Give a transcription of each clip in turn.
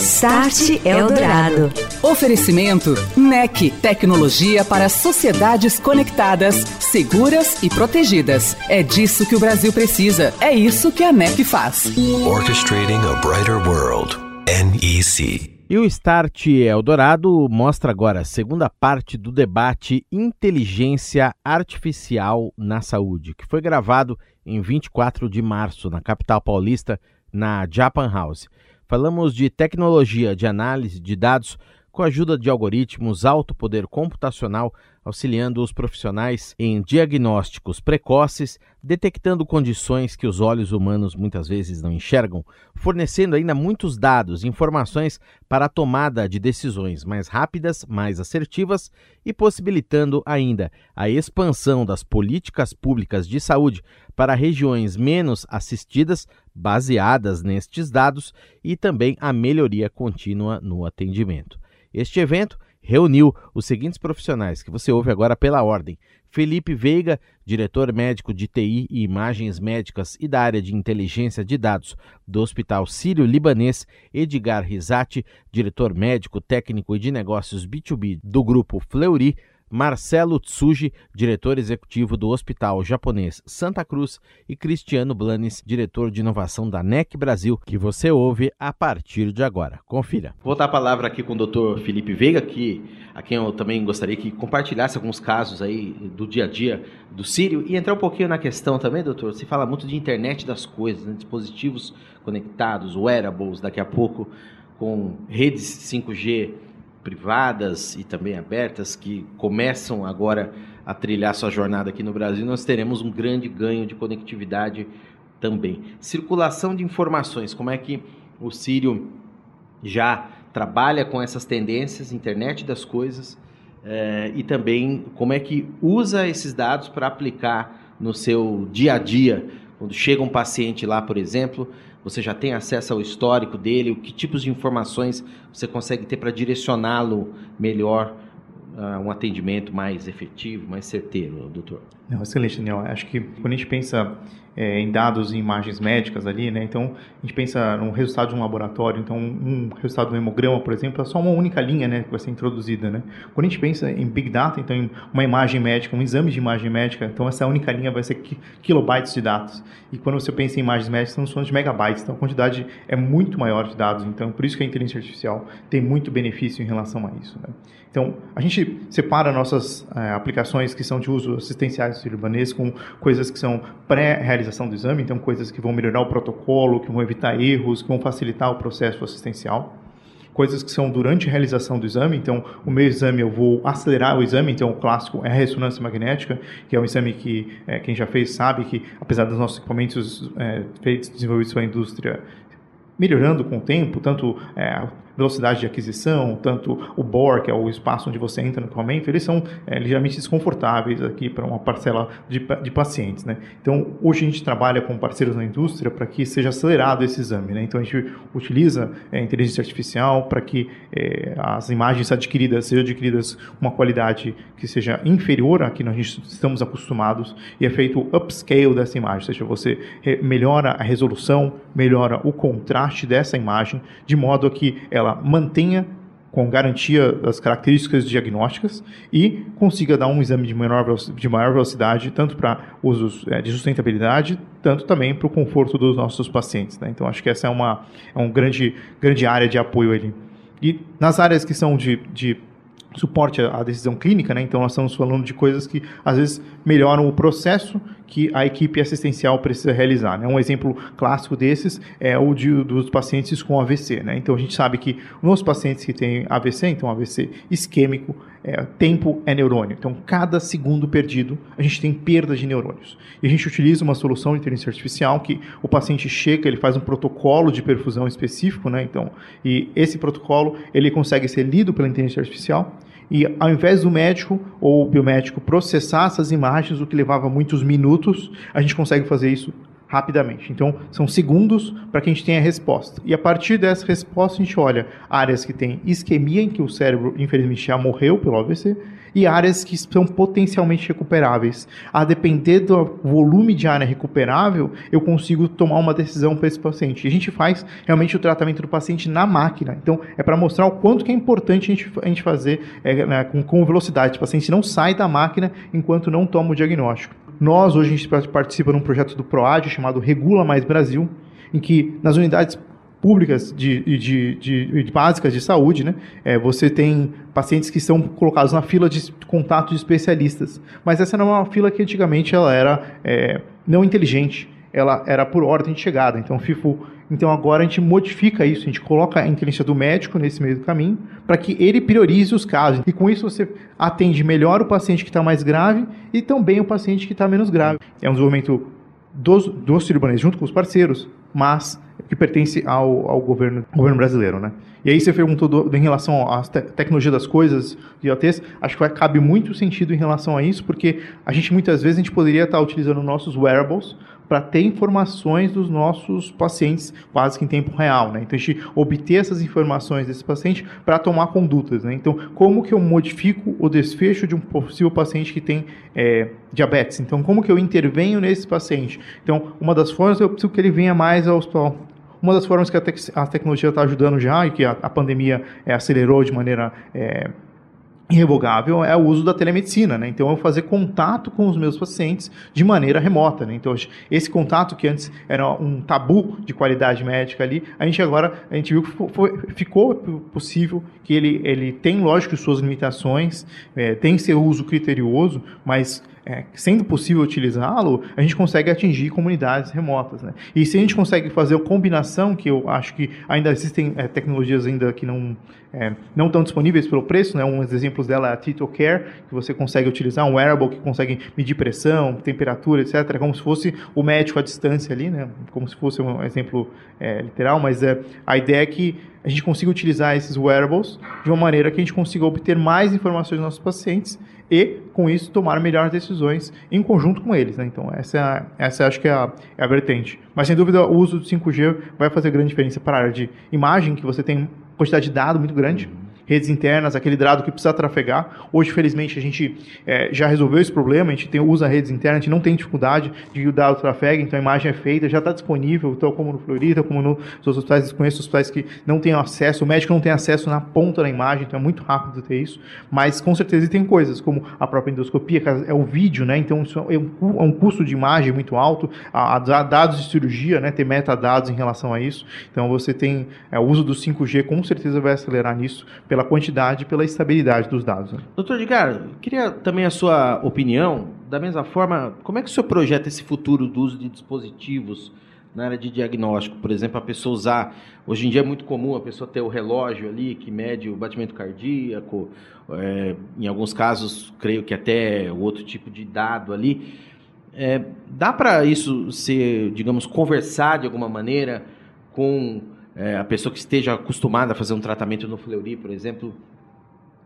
Start Eldorado. Oferecimento NEC, tecnologia para sociedades conectadas, seguras e protegidas. É disso que o Brasil precisa. É isso que a NEC faz. Orchestrating a brighter world. NEC. E o Start Eldorado mostra agora a segunda parte do debate Inteligência Artificial na Saúde, que foi gravado em 24 de março na capital paulista, na Japan House. Falamos de tecnologia de análise de dados com a ajuda de algoritmos, alto poder computacional, auxiliando os profissionais em diagnósticos precoces, detectando condições que os olhos humanos muitas vezes não enxergam, fornecendo ainda muitos dados, informações para a tomada de decisões mais rápidas, mais assertivas e possibilitando ainda a expansão das políticas públicas de saúde para regiões menos assistidas, baseadas nestes dados, e também a melhoria contínua no atendimento. Este evento reuniu os seguintes profissionais que você ouve agora pela ordem: Felipe Veiga, diretor médico de TI e imagens médicas e da área de inteligência de dados do Hospital Sírio-Libanês, Edgar Risati, diretor médico, técnico e de negócios B2B do grupo Fleury, Marcelo Tsuji, diretor executivo do Hospital Japonês Santa Cruz, e Cristiano Blanes, diretor de inovação da NEC Brasil, que você ouve a partir de agora. Confira. Vou dar a palavra aqui com o Dr. Felipe Veiga, que, a quem eu também gostaria que compartilhasse alguns casos aí do dia a dia do Sírio e entrar um pouquinho na questão também, doutor. Se fala muito de internet das coisas, né? dispositivos conectados, wearables, daqui a pouco com redes 5G privadas e também abertas que começam agora a trilhar sua jornada aqui no Brasil, nós teremos um grande ganho de conectividade também. Circulação de informações, como é que o Sírio já trabalha com essas tendências, internet das coisas, eh, e também como é que usa esses dados para aplicar no seu dia a dia. Quando chega um paciente lá, por exemplo, você já tem acesso ao histórico dele, o que tipos de informações você consegue ter para direcioná-lo melhor a uh, um atendimento mais efetivo, mais certeiro, doutor? Não, excelente, Daniel. Acho que quando a gente pensa é, em dados e imagens médicas ali, né? Então, a gente pensa no resultado de um laboratório. Então, um resultado do hemograma, por exemplo, é só uma única linha, né, que vai ser introduzida, né? Quando a gente pensa em Big Data, então, em uma imagem médica, um exame de imagem médica, então, essa única linha vai ser kilobytes de dados. E quando você pensa em imagens médicas, estamos falando de megabytes. Então, a quantidade é muito maior de dados. Então, por isso que a inteligência artificial tem muito benefício em relação a isso, né? Então, a gente separa nossas é, aplicações que são de uso assistenciais sírio-libanês com coisas que são pré-realização do exame, então coisas que vão melhorar o protocolo, que vão evitar erros, que vão facilitar o processo assistencial. Coisas que são durante a realização do exame, então o meu exame eu vou acelerar o exame, então o clássico é a ressonância magnética, que é um exame que é, quem já fez sabe que apesar dos nossos equipamentos é, feitos, desenvolvidos pela indústria melhorando com o tempo, tanto é, velocidade de aquisição, tanto o BOR, que é o espaço onde você entra no equipamento, eles são é, ligeiramente desconfortáveis aqui para uma parcela de, de pacientes. Né? Então, hoje a gente trabalha com parceiros na indústria para que seja acelerado esse exame. Né? Então, a gente utiliza é, inteligência artificial para que é, as imagens adquiridas sejam adquiridas uma qualidade que seja inferior à que nós estamos acostumados e é feito upscale dessa imagem, ou seja, você melhora a resolução, melhora o contraste dessa imagem, de modo a que ela mantenha com garantia das características diagnósticas e consiga dar um exame de, menor, de maior velocidade, tanto para usos é, de sustentabilidade, tanto também para o conforto dos nossos pacientes. Né? Então, acho que essa é uma, é uma grande, grande área de apoio ali. E nas áreas que são de, de suporte à decisão clínica, né? Então nós estamos falando de coisas que às vezes melhoram o processo que a equipe assistencial precisa realizar. Né? Um exemplo clássico desses é o de, dos pacientes com AVC. Né? Então a gente sabe que nos pacientes que têm AVC, então AVC isquêmico, é, tempo é neurônio. Então, cada segundo perdido, a gente tem perda de neurônios. E a gente utiliza uma solução de inteligência artificial que o paciente chega, ele faz um protocolo de perfusão específico, né? Então, e esse protocolo, ele consegue ser lido pela inteligência artificial e ao invés do médico ou biomédico processar essas imagens, o que levava muitos minutos, a gente consegue fazer isso rapidamente. Então, são segundos para que a gente tenha a resposta. E a partir dessa resposta, a gente olha áreas que têm isquemia, em que o cérebro, infelizmente, já morreu pelo AVC, e áreas que são potencialmente recuperáveis. A depender do volume de área recuperável, eu consigo tomar uma decisão para esse paciente. E a gente faz realmente o tratamento do paciente na máquina. Então, é para mostrar o quanto que é importante a gente, a gente fazer é, né, com, com velocidade. O paciente não sai da máquina enquanto não toma o diagnóstico. Nós, hoje, a gente participa num projeto do PROAD chamado Regula Mais Brasil, em que nas unidades públicas de, de, de, de, básicas de saúde, né? É, você tem pacientes que são colocados na fila de contato de especialistas. Mas essa não é uma fila que antigamente ela era é, não inteligente, ela era por ordem de chegada. Então, FIFO, então agora a gente modifica isso, a gente coloca a inteligência do médico nesse meio do caminho para que ele priorize os casos. E com isso você atende melhor o paciente que está mais grave e também o paciente que está menos grave. É um desenvolvimento dos, dos cirurgiões junto com os parceiros, mas que pertence ao, ao governo, governo brasileiro, né? E aí você perguntou do, do, em relação à te tecnologia das coisas de IoTs, acho que vai, cabe muito sentido em relação a isso, porque a gente muitas vezes a gente poderia estar utilizando nossos wearables para ter informações dos nossos pacientes quase que em tempo real, né? Então a gente obter essas informações desse paciente para tomar condutas, né? Então como que eu modifico o desfecho de um possível paciente que tem é, diabetes? Então como que eu intervenho nesse paciente? Então uma das formas eu preciso que ele venha mais ao hospital uma das formas que a, te a tecnologia está ajudando já e que a, a pandemia é, acelerou de maneira é, irrevogável é o uso da telemedicina, né? Então, eu fazer contato com os meus pacientes de maneira remota, né? Então, esse contato que antes era um tabu de qualidade médica ali, a gente agora, a gente viu que foi, ficou possível que ele, ele tem, lógico, suas limitações, é, tem seu uso criterioso, mas é, sendo possível utilizá-lo, a gente consegue atingir comunidades remotas. Né? E se a gente consegue fazer a combinação, que eu acho que ainda existem é, tecnologias ainda que não, é, não estão disponíveis pelo preço, né? um dos exemplos dela é a Tito Care, que você consegue utilizar um wearable que consegue medir pressão, temperatura, etc., como se fosse o médico à distância ali, né? como se fosse um exemplo é, literal, mas é, a ideia é que a gente consiga utilizar esses wearables de uma maneira que a gente consiga obter mais informações dos nossos pacientes e, com isso, tomar melhores decisões em conjunto com eles. Né? Então, essa, é essa acho que é a, é a vertente. Mas, sem dúvida, o uso do 5G vai fazer grande diferença para a área de imagem, que você tem quantidade de dado muito grande redes internas, aquele dado que precisa trafegar. Hoje, felizmente, a gente é, já resolveu esse problema, a gente tem, usa redes internas, a gente não tem dificuldade de o dado trafegue, então a imagem é feita, já está disponível, tal como no Florida, como nos hospitais, conheço hospitais que não têm acesso, o médico não tem acesso na ponta da imagem, então é muito rápido ter isso, mas com certeza tem coisas, como a própria endoscopia, é o vídeo, né, então é um, é um custo de imagem muito alto, a, a dados de cirurgia, né, ter metadados em relação a isso, então você tem é, o uso do 5G, com certeza vai acelerar nisso, pela pela quantidade e pela estabilidade dos dados. Né? Doutor Edgar, queria também a sua opinião. Da mesma forma, como é que o senhor projeta esse futuro do uso de dispositivos na área de diagnóstico? Por exemplo, a pessoa usar. Hoje em dia é muito comum a pessoa ter o relógio ali que mede o batimento cardíaco, é, em alguns casos, creio que até outro tipo de dado ali. É, dá para isso ser, digamos, conversar de alguma maneira com é, a pessoa que esteja acostumada a fazer um tratamento no Fleury, por exemplo,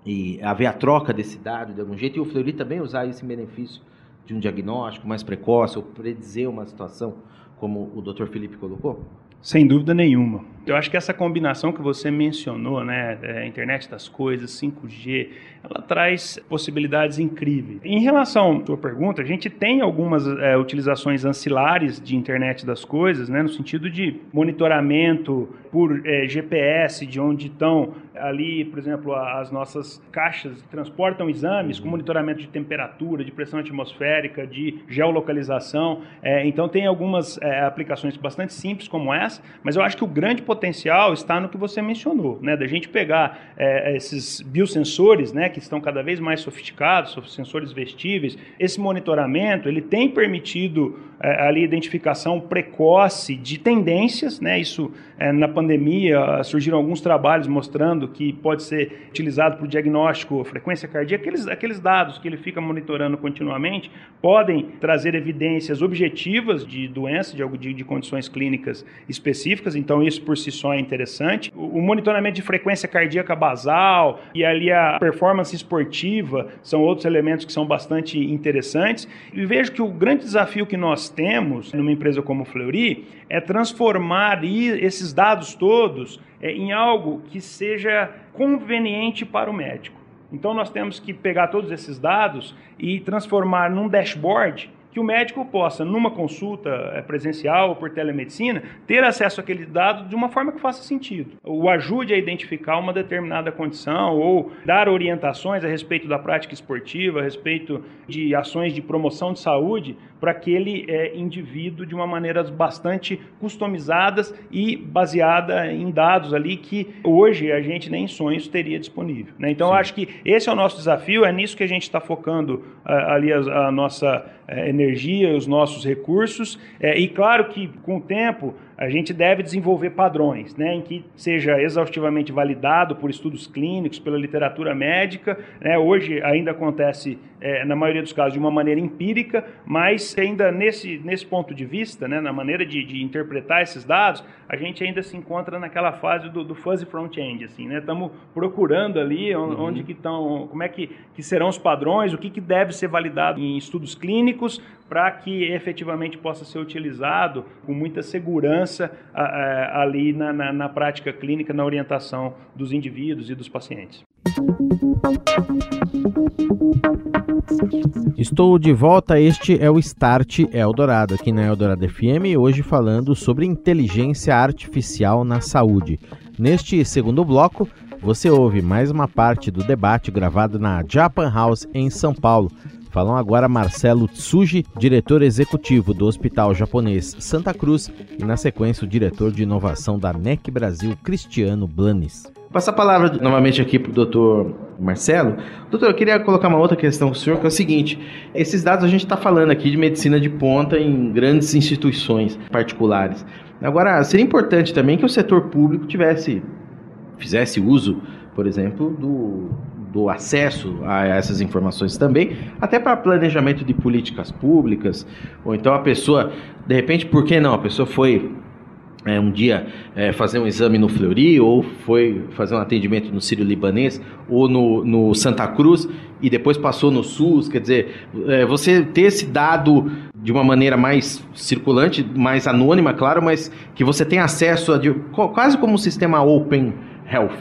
e haver a troca desse dado de algum jeito, e o Fleury também usar esse benefício de um diagnóstico mais precoce ou predizer uma situação, como o Dr. Felipe colocou? Sem dúvida nenhuma. Eu acho que essa combinação que você mencionou, né, é, internet das coisas, 5G, ela traz possibilidades incríveis. Em relação à sua pergunta, a gente tem algumas é, utilizações ancilares de internet das coisas, né, no sentido de monitoramento por é, GPS de onde estão ali, por exemplo, as nossas caixas transportam exames com monitoramento de temperatura, de pressão atmosférica, de geolocalização. É, então tem algumas é, aplicações bastante simples como essa, mas eu acho que o grande potencial potencial está no que você mencionou, né? Da gente pegar é, esses biosensores, né, que estão cada vez mais sofisticados, sensores vestíveis. Esse monitoramento ele tem permitido é, ali identificação precoce de tendências, né? Isso é, na pandemia surgiram alguns trabalhos mostrando que pode ser utilizado para o diagnóstico frequência cardíaca. Aqueles, aqueles dados que ele fica monitorando continuamente podem trazer evidências objetivas de doença, de, de, de condições clínicas específicas. Então isso por si só é interessante. O, monitoramento de frequência cardíaca basal e ali a performance esportiva são outros elementos que são bastante interessantes. E vejo que o grande desafio que nós temos numa empresa como Fleury é transformar esses dados todos é, em algo que seja conveniente para o médico. Então nós temos que pegar todos esses dados e transformar num dashboard que o médico possa, numa consulta eh, presencial ou por telemedicina, ter acesso àquele dado de uma forma que faça sentido. O ajude a identificar uma determinada condição ou dar orientações a respeito da prática esportiva, a respeito de ações de promoção de saúde para aquele é, indivíduo de uma maneira bastante customizadas e baseada em dados ali que hoje a gente nem em sonhos teria disponível. Né? Então, eu acho que esse é o nosso desafio, é nisso que a gente está focando uh, ali a, a nossa energia, os nossos recursos, é, e claro que com o tempo a gente deve desenvolver padrões, né, em que seja exaustivamente validado por estudos clínicos, pela literatura médica. Né, hoje ainda acontece, é, na maioria dos casos, de uma maneira empírica, mas ainda nesse, nesse ponto de vista, né, na maneira de, de interpretar esses dados, a gente ainda se encontra naquela fase do, do fuzzy front-end. Assim, né, estamos procurando ali onde, uhum. onde que estão, como é que, que serão os padrões, o que, que deve ser validado em estudos clínicos para que efetivamente possa ser utilizado com muita segurança ali na, na, na prática clínica, na orientação dos indivíduos e dos pacientes. Estou de volta, este é o Start Eldorado, aqui na Eldorado FM, hoje falando sobre inteligência artificial na saúde. Neste segundo bloco, você ouve mais uma parte do debate gravado na Japan House em São Paulo, Falam agora Marcelo Tsuji, diretor executivo do Hospital Japonês Santa Cruz, e na sequência o diretor de inovação da NEC Brasil, Cristiano Blanes. Passar a palavra novamente aqui para o doutor Marcelo. Doutor, eu queria colocar uma outra questão com o senhor, que é o seguinte: esses dados a gente está falando aqui de medicina de ponta em grandes instituições particulares. Agora, seria importante também que o setor público tivesse, fizesse uso, por exemplo, do do acesso a essas informações também, até para planejamento de políticas públicas, ou então a pessoa, de repente, por que não? A pessoa foi é, um dia é, fazer um exame no Fleury, ou foi fazer um atendimento no Sírio Libanês, ou no, no Santa Cruz, e depois passou no SUS, quer dizer, é, você ter esse dado de uma maneira mais circulante, mais anônima, claro, mas que você tem acesso a, de, quase como um sistema open health.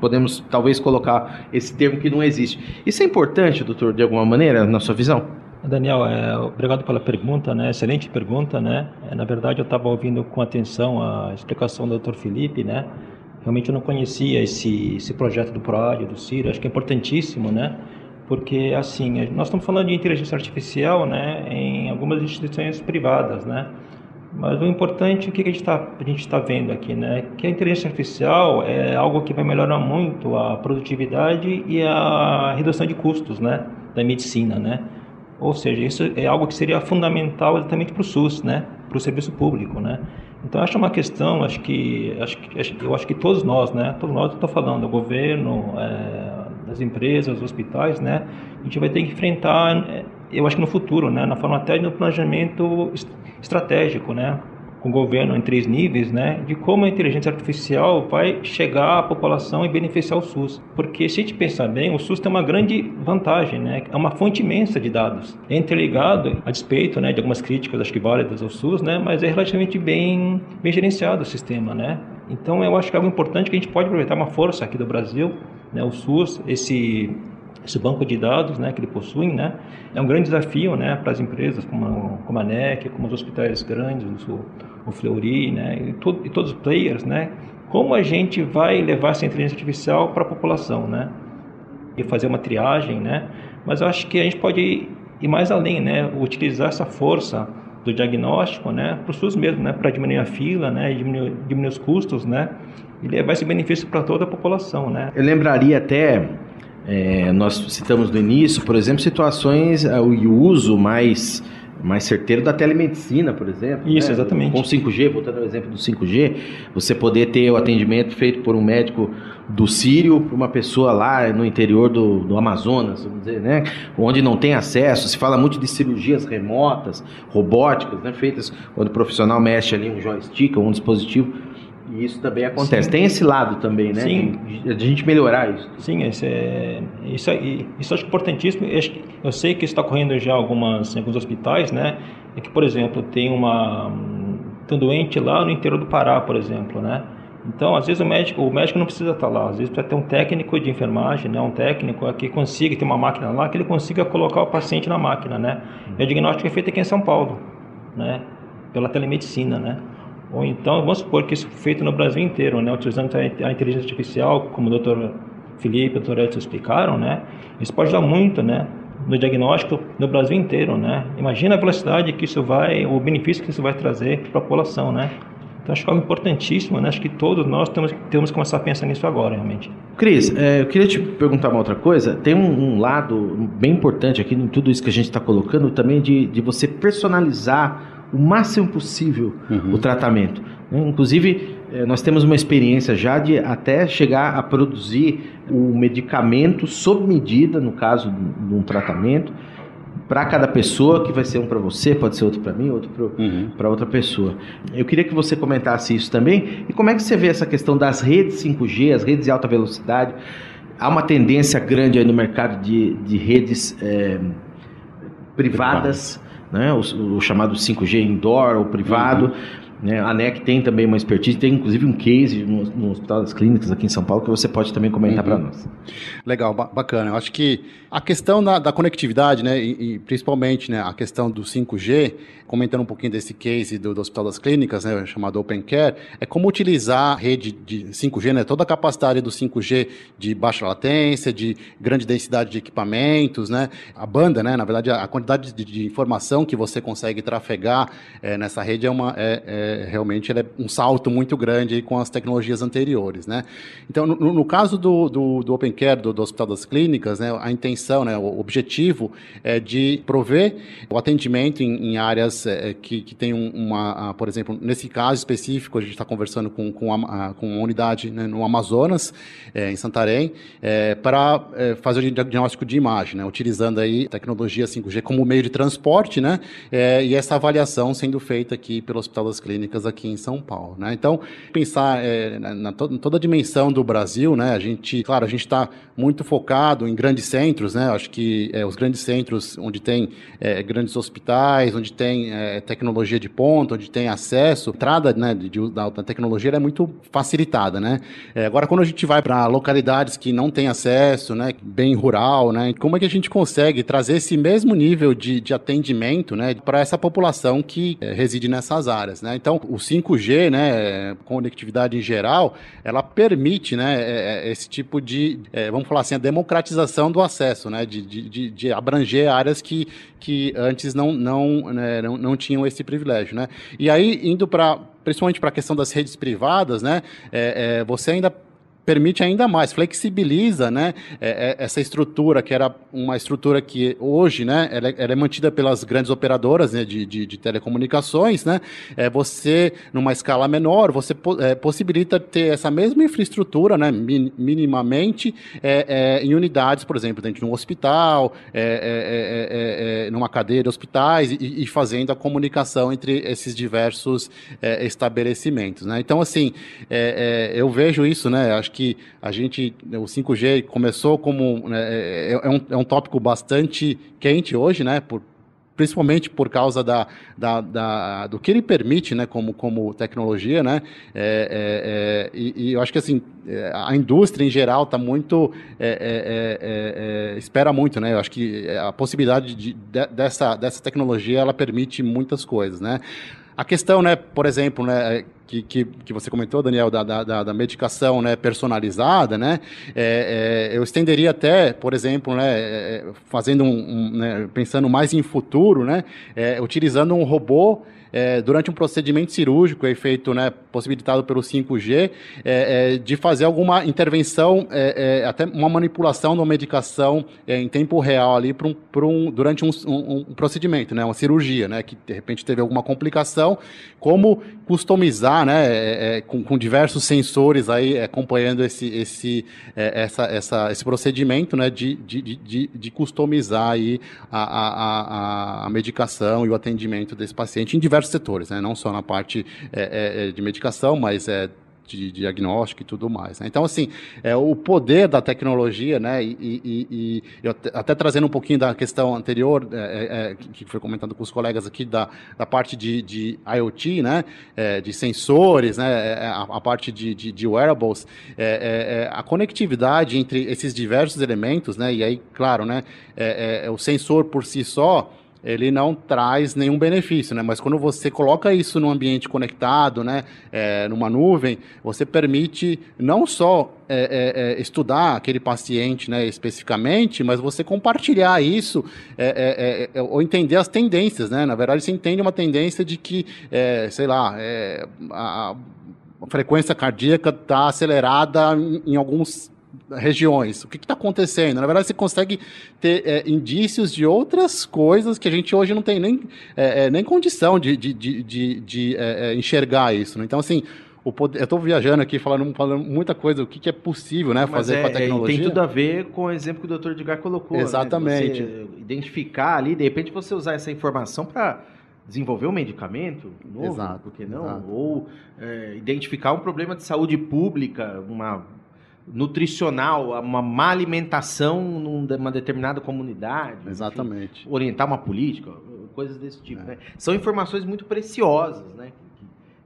Podemos talvez colocar esse termo que não existe. Isso é importante, doutor, de alguma maneira, na sua visão? Daniel, é, obrigado pela pergunta, né? Excelente pergunta, né? É, na verdade, eu estava ouvindo com atenção a explicação do Dr. Felipe, né? Realmente eu não conhecia esse, esse projeto do PROAD, do CIRO, acho que é importantíssimo, né? Porque, assim, nós estamos falando de inteligência artificial, né? Em algumas instituições privadas, né? Mas o importante, o que a gente está tá vendo aqui, né? Que a inteligência artificial é algo que vai melhorar muito a produtividade e a redução de custos, né? Da medicina, né? Ou seja, isso é algo que seria fundamental exatamente para o SUS, né? Para o serviço público, né? Então acho uma questão, acho que, acho que eu acho que todos nós, né? Todos nós estou falando, o governo, é, as empresas, os hospitais, né? A gente vai ter que enfrentar, é, eu acho que no futuro, né? Na forma até do planejamento estratégico, né? com o governo em três níveis, né, de como a inteligência artificial vai chegar à população e beneficiar o SUS. Porque se a gente pensar bem, o SUS tem uma grande vantagem, né, é uma fonte imensa de dados. É interligado, a despeito, né, de algumas críticas, acho que válidas ao SUS, né, mas é relativamente bem, bem gerenciado o sistema, né. Então eu acho que é algo importante que a gente pode aproveitar uma força aqui do Brasil, né, o SUS, esse esse banco de dados né, que ele possui, né, é um grande desafio né, para as empresas como a, como a NEC, como os hospitais grandes, o, o Fleury né, e, to, e todos os players, né, como a gente vai levar essa inteligência artificial para a população, né, e fazer uma triagem, né, mas eu acho que a gente pode ir mais além, né, utilizar essa força do diagnóstico, né, para o SUS mesmo, né, para diminuir a fila, né, diminuir, diminuir os custos, né, e levar esse benefício para toda a população, né. Eu lembraria até, é, nós citamos no início, por exemplo, situações, o uso mais mais certeiro da telemedicina, por exemplo. Isso, né? exatamente. Com 5G, voltando ao exemplo do 5G, você poder ter o atendimento feito por um médico do Sírio para uma pessoa lá no interior do, do Amazonas, vamos dizer, né? Onde não tem acesso. Se fala muito de cirurgias remotas, robóticas, né? Feitas quando o profissional mexe ali um joystick ou um dispositivo e isso também acontece. Sim. Tem esse lado também, né? Sim. De, de a gente melhorar isso. Sim, esse é, isso, é, isso acho importantíssimo. Eu, sei que isso está ocorrendo já algumas, em alguns hospitais, né? É que, por exemplo, tem uma tem um doente lá no interior do Pará, por exemplo, né? Então, às vezes o médico, o médico não precisa estar lá, às vezes precisa ter um técnico de enfermagem, né, um técnico que consiga ter uma máquina lá, que ele consiga colocar o paciente na máquina, né? E o diagnóstico é feito aqui em São Paulo, né? Pela telemedicina, né? Ou então, vamos supor que isso foi feito no Brasil inteiro, né, utilizando a inteligência artificial, como o Dr. Felipe e o Dr. Edson explicaram, né, isso pode dar muito, né, no diagnóstico no Brasil inteiro, né. Imagina a velocidade que isso vai, o benefício que isso vai trazer para a população, né. Então, acho que é algo importantíssimo, né? Acho que todos nós temos, temos que começar a pensar nisso agora, realmente. Cris, é, eu queria te perguntar uma outra coisa. Tem um, um lado bem importante aqui em tudo isso que a gente está colocando, também de, de você personalizar o máximo possível uhum. o tratamento. Inclusive, eh, nós temos uma experiência já de até chegar a produzir o medicamento sob medida, no caso de um tratamento, para cada pessoa, que vai ser um para você, pode ser outro para mim, outro para uhum. outra pessoa. Eu queria que você comentasse isso também. E como é que você vê essa questão das redes 5G, as redes de alta velocidade? Há uma tendência grande aí no mercado de, de redes é, privadas né? o, o chamado 5G indoor ou privado. Uhum. Né? A NEC tem também uma expertise, tem inclusive um case no, no Hospital das Clínicas aqui em São Paulo que você pode também comentar uhum. para nós. Legal, bacana. Eu acho que a questão da, da conectividade, né, e, e, principalmente né, a questão do 5G, comentando um pouquinho desse case do, do Hospital das Clínicas, né, chamado Open Care, é como utilizar a rede de 5G, né, toda a capacidade do 5G de baixa latência, de grande densidade de equipamentos, né, a banda, né, na verdade, a quantidade de, de informação que você consegue trafegar é, nessa rede é uma, é, é realmente é um salto muito grande com as tecnologias anteriores, né. Então, no, no caso do, do, do Open Care, do, do Hospital das Clínicas, né, a intenção intenção, né, o objetivo é de prover o atendimento em, em áreas é, que, que tem uma, por exemplo, nesse caso específico, a gente está conversando com, com, a, com uma unidade né, no Amazonas, é, em Santarém, é, para é, fazer o diagnóstico de imagem, né, utilizando aí tecnologia 5G como meio de transporte, né, é, e essa avaliação sendo feita aqui pelo Hospital das Clínicas aqui em São Paulo. Né. Então, pensar é, na, to, toda a dimensão do Brasil, né, a gente, claro, a gente está muito focado em grandes centros, centros, né? Acho que é, os grandes centros onde tem é, grandes hospitais, onde tem é, tecnologia de ponta, onde tem acesso, a entrada né, de, de, da, da tecnologia é muito facilitada, né? É, agora, quando a gente vai para localidades que não têm acesso, né, bem rural, né? Como é que a gente consegue trazer esse mesmo nível de, de atendimento, né, para essa população que é, reside nessas áreas, né? Então, o 5G, né, conectividade em geral, ela permite, né, é, esse tipo de, vamos falar assim, a democratização do acesso acesso, né, de, de, de abranger áreas que, que antes não, não, né, não, não tinham esse privilégio. Né? E aí, indo para principalmente para a questão das redes privadas, né, é, é, você ainda permite ainda mais, flexibiliza né, é, é, essa estrutura, que era uma estrutura que hoje né, é, ela é mantida pelas grandes operadoras né, de, de, de, telecomunicações. Né, é, você, numa escala menor, você é, possibilita ter essa mesma infraestrutura né, min, minimamente é, em unidades, por exemplo, dentro de um hospital, numa cadeia de hospitais e, e, fazendo a comunicação entre esses diversos estabelecimentos. Né. Então, assim, eu vejo isso, né, acho que que a gente, o 5G começou como, né, é, é, é, um, é um tópico bastante quente hoje, né, por, principalmente por causa da, da, da, do que ele permite, né, como, como tecnologia, né, é, é, é, e, e, eu acho que assim é, a indústria em geral está muito é, espera muito, né, eu acho que a possibilidade de, de, dessa, dessa tecnologia ela permite muitas coisas, né. A questão, né, por exemplo, né, que, que, que, você comentou, Daniel, da, da, da medicação né, personalizada, né, é, é, eu estenderia até, por exemplo, né, é, fazendo um, um né, pensando mais em futuro, né, é, utilizando um robô é, durante um procedimento cirúrgico é feito, né, possibilitado pelo 5G, é, é, de fazer alguma intervenção, é, é, até uma manipulação de uma medicação em tempo real ali um, um, durante um, um, um, procedimento, né, uma cirurgia, né, que de repente teve alguma complicação, como customizar, né, com, com, diversos sensores aí acompanhando esse, esse, essa, essa, esse procedimento, né, de, de, de, de customizar aí a, a, a, a medicação e o atendimento desse paciente em diversos setores, né? não só na parte é, é, é de medicação, mas é de diagnóstico e tudo mais. Né? Então, assim, é, o poder da tecnologia, né, e, e, e eu até trazendo um pouquinho da questão anterior, é, é, é que foi comentado com os colegas aqui, da, da parte de, de IoT, né, é, de sensores, né, é, a, a parte de, de, de wearables, a conectividade entre esses diversos elementos, né, e aí, claro, né, o sensor por si só, ele não traz nenhum benefício, né? Mas quando você coloca isso num ambiente conectado, né, é, numa nuvem, você permite não só é, é, é estudar aquele paciente, né, especificamente, mas você compartilhar isso é, é, ou entender as tendências, né? Na verdade, você entende uma tendência de que, sei lá, a, a frequência cardíaca está acelerada em, em alguns regiões. O que está acontecendo? Na verdade, você consegue ter é, indícios de outras coisas que a gente hoje não tem nem, é, é nem condição de, de, de, de, de é, é, enxergar isso. Né? Então, assim, poder, eu estou viajando aqui, falando, falando muita coisa, o que, que é possível né, fazer é, com a tecnologia. tem tudo a ver com o exemplo que o Dr. Edgar colocou. Né? Exatamente. Né? identificar ali, de repente você usar essa informação para desenvolver um medicamento novo, exato, por que não? Exato. Ou é, identificar um problema de saúde pública, uma nutricional, uma má alimentação numa determinada comunidade. Exatamente. Enfim, orientar uma política, coisas desse tipo. É. Né? São informações muito preciosas, né?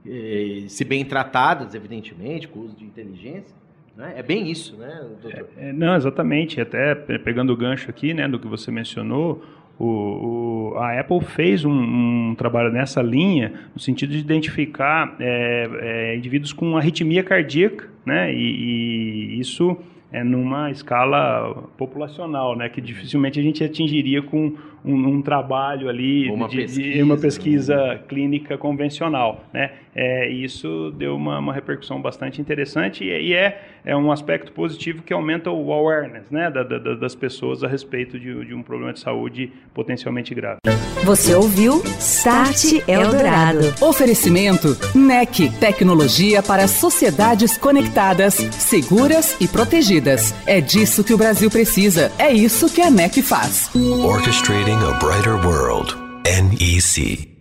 Que, se bem tratadas, evidentemente, com o uso de inteligência. Né? É bem isso, né, doutor? É, é, não, exatamente. Até pegando o gancho aqui, né, do que você mencionou, o, o, a Apple fez um, um, trabalho nessa linha, no sentido de identificar é, é, indivíduos com arritmia cardíaca, né? E, e isso é numa escala populacional, né? Que dificilmente a gente atingiria com um, um trabalho ali uma de, pesquisa, de uma pesquisa né? clínica convencional, né? É, isso deu uma, uma repercussão bastante interessante e, e, é, é um aspecto positivo que aumenta o awareness, né? Da, da, das pessoas a respeito de, de um problema de saúde potencialmente grave. Você ouviu Start Eldorado. Oferecimento NEC, tecnologia para sociedades conectadas, seguras e protegidas. É disso que o Brasil precisa. É isso que a NEC faz. Orchestrating a brighter world. NEC.